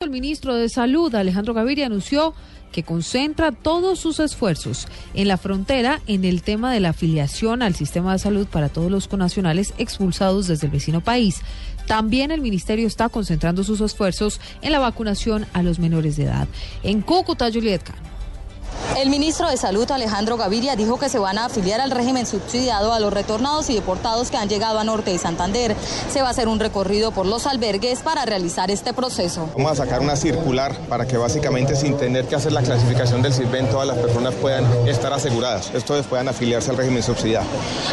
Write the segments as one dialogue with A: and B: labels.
A: El ministro de Salud, Alejandro Gaviria, anunció que concentra todos sus esfuerzos en la frontera en el tema de la afiliación al sistema de salud para todos los conacionales expulsados desde el vecino país. También el ministerio está concentrando sus esfuerzos en la vacunación a los menores de edad. En Cúcuta, Juliet Cano.
B: El ministro de Salud, Alejandro Gaviria, dijo que se van a afiliar al régimen subsidiado a los retornados y deportados que han llegado a Norte y Santander. Se va a hacer un recorrido por los albergues para realizar este proceso.
C: Vamos a sacar una circular para que básicamente sin tener que hacer la clasificación del CISBEN todas las personas puedan estar aseguradas, esto puedan afiliarse al régimen subsidiado.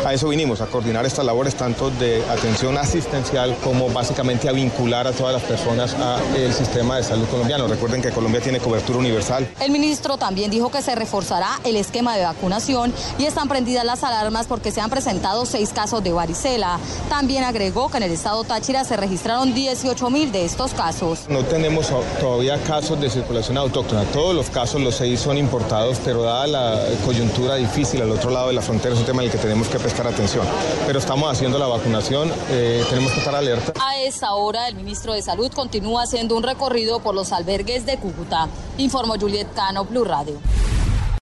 C: A eso vinimos, a coordinar estas labores tanto de atención asistencial como básicamente a vincular a todas las personas al sistema de salud colombiano. Recuerden que Colombia tiene cobertura universal.
B: El ministro también dijo que se reforzará el esquema de vacunación y están prendidas las alarmas porque se han presentado seis casos de varicela. También agregó que en el estado Táchira se registraron 18 mil de estos casos.
C: No tenemos todavía casos de circulación autóctona. Todos los casos, los seis, son importados, pero dada la coyuntura difícil al otro lado de la frontera, es un tema en el que tenemos que prestar atención. Pero estamos haciendo la vacunación, eh, tenemos que estar alerta.
B: A esta hora, el ministro de Salud continúa haciendo un recorrido por los albergues de Cúcuta. Informó Juliet Cano, Blue Radio.